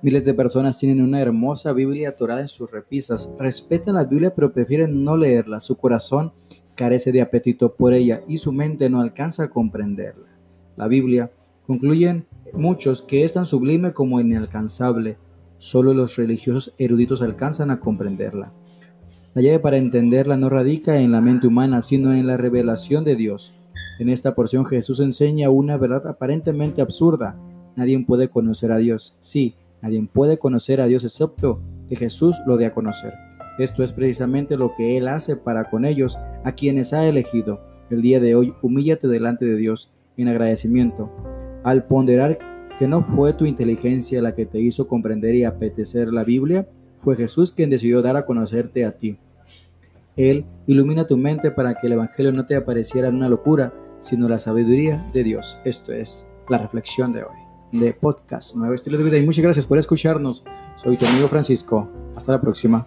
Miles de personas tienen una hermosa Biblia atorada en sus repisas, respetan la Biblia pero prefieren no leerla. Su corazón carece de apetito por ella y su mente no alcanza a comprenderla. La Biblia, concluyen muchos que es tan sublime como inalcanzable. Solo los religiosos eruditos alcanzan a comprenderla. La llave para entenderla no radica en la mente humana, sino en la revelación de Dios. En esta porción Jesús enseña una verdad aparentemente absurda. Nadie puede conocer a Dios. Sí, nadie puede conocer a Dios excepto que Jesús lo dé a conocer. Esto es precisamente lo que Él hace para con ellos, a quienes ha elegido. El día de hoy, humíllate delante de Dios en agradecimiento. Al ponderar que no fue tu inteligencia la que te hizo comprender y apetecer la Biblia, fue Jesús quien decidió dar a conocerte a ti. Él ilumina tu mente para que el Evangelio no te apareciera una locura, sino la sabiduría de Dios. Esto es la reflexión de hoy, de podcast Nuevo Estilo de Vida. Y muchas gracias por escucharnos. Soy tu amigo Francisco. Hasta la próxima.